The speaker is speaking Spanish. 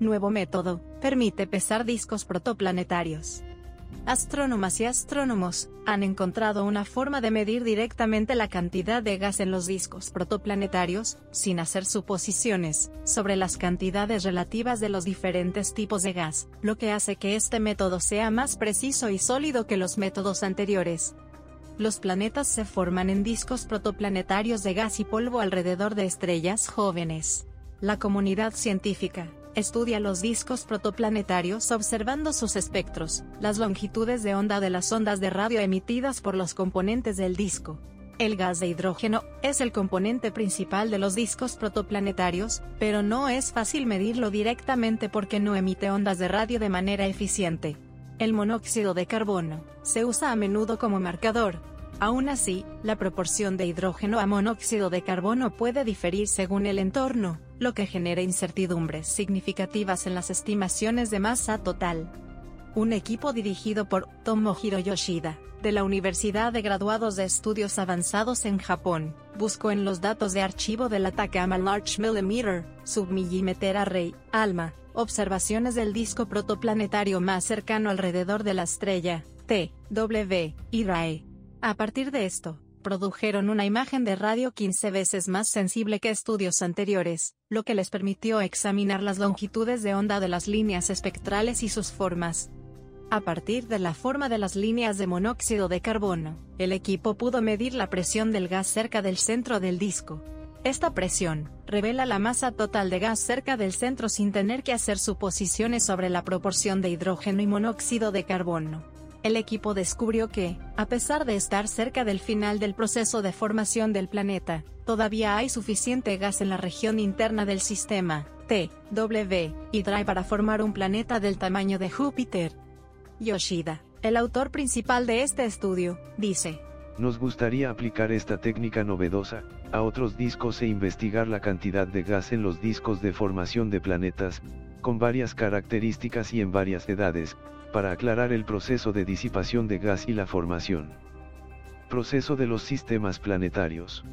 nuevo método, permite pesar discos protoplanetarios. Astrónomas y astrónomos han encontrado una forma de medir directamente la cantidad de gas en los discos protoplanetarios, sin hacer suposiciones sobre las cantidades relativas de los diferentes tipos de gas, lo que hace que este método sea más preciso y sólido que los métodos anteriores. Los planetas se forman en discos protoplanetarios de gas y polvo alrededor de estrellas jóvenes. La comunidad científica estudia los discos protoplanetarios observando sus espectros, las longitudes de onda de las ondas de radio emitidas por los componentes del disco. El gas de hidrógeno es el componente principal de los discos protoplanetarios, pero no es fácil medirlo directamente porque no emite ondas de radio de manera eficiente. El monóxido de carbono se usa a menudo como marcador. Aún así, la proporción de hidrógeno a monóxido de carbono puede diferir según el entorno, lo que genera incertidumbres significativas en las estimaciones de masa total. Un equipo dirigido por Tomohiro Yoshida, de la Universidad de Graduados de Estudios Avanzados en Japón, buscó en los datos de archivo del Atacama Large Millimeter, Submillimeter Array, ALMA, observaciones del disco protoplanetario más cercano alrededor de la estrella, T, W, y RAE. A partir de esto, produjeron una imagen de radio 15 veces más sensible que estudios anteriores, lo que les permitió examinar las longitudes de onda de las líneas espectrales y sus formas. A partir de la forma de las líneas de monóxido de carbono, el equipo pudo medir la presión del gas cerca del centro del disco, esta presión revela la masa total de gas cerca del centro sin tener que hacer suposiciones sobre la proporción de hidrógeno y monóxido de carbono. El equipo descubrió que, a pesar de estar cerca del final del proceso de formación del planeta, todavía hay suficiente gas en la región interna del sistema, T, W, y DRY para formar un planeta del tamaño de Júpiter. Yoshida, el autor principal de este estudio, dice, nos gustaría aplicar esta técnica novedosa, a otros discos e investigar la cantidad de gas en los discos de formación de planetas, con varias características y en varias edades, para aclarar el proceso de disipación de gas y la formación. Proceso de los sistemas planetarios.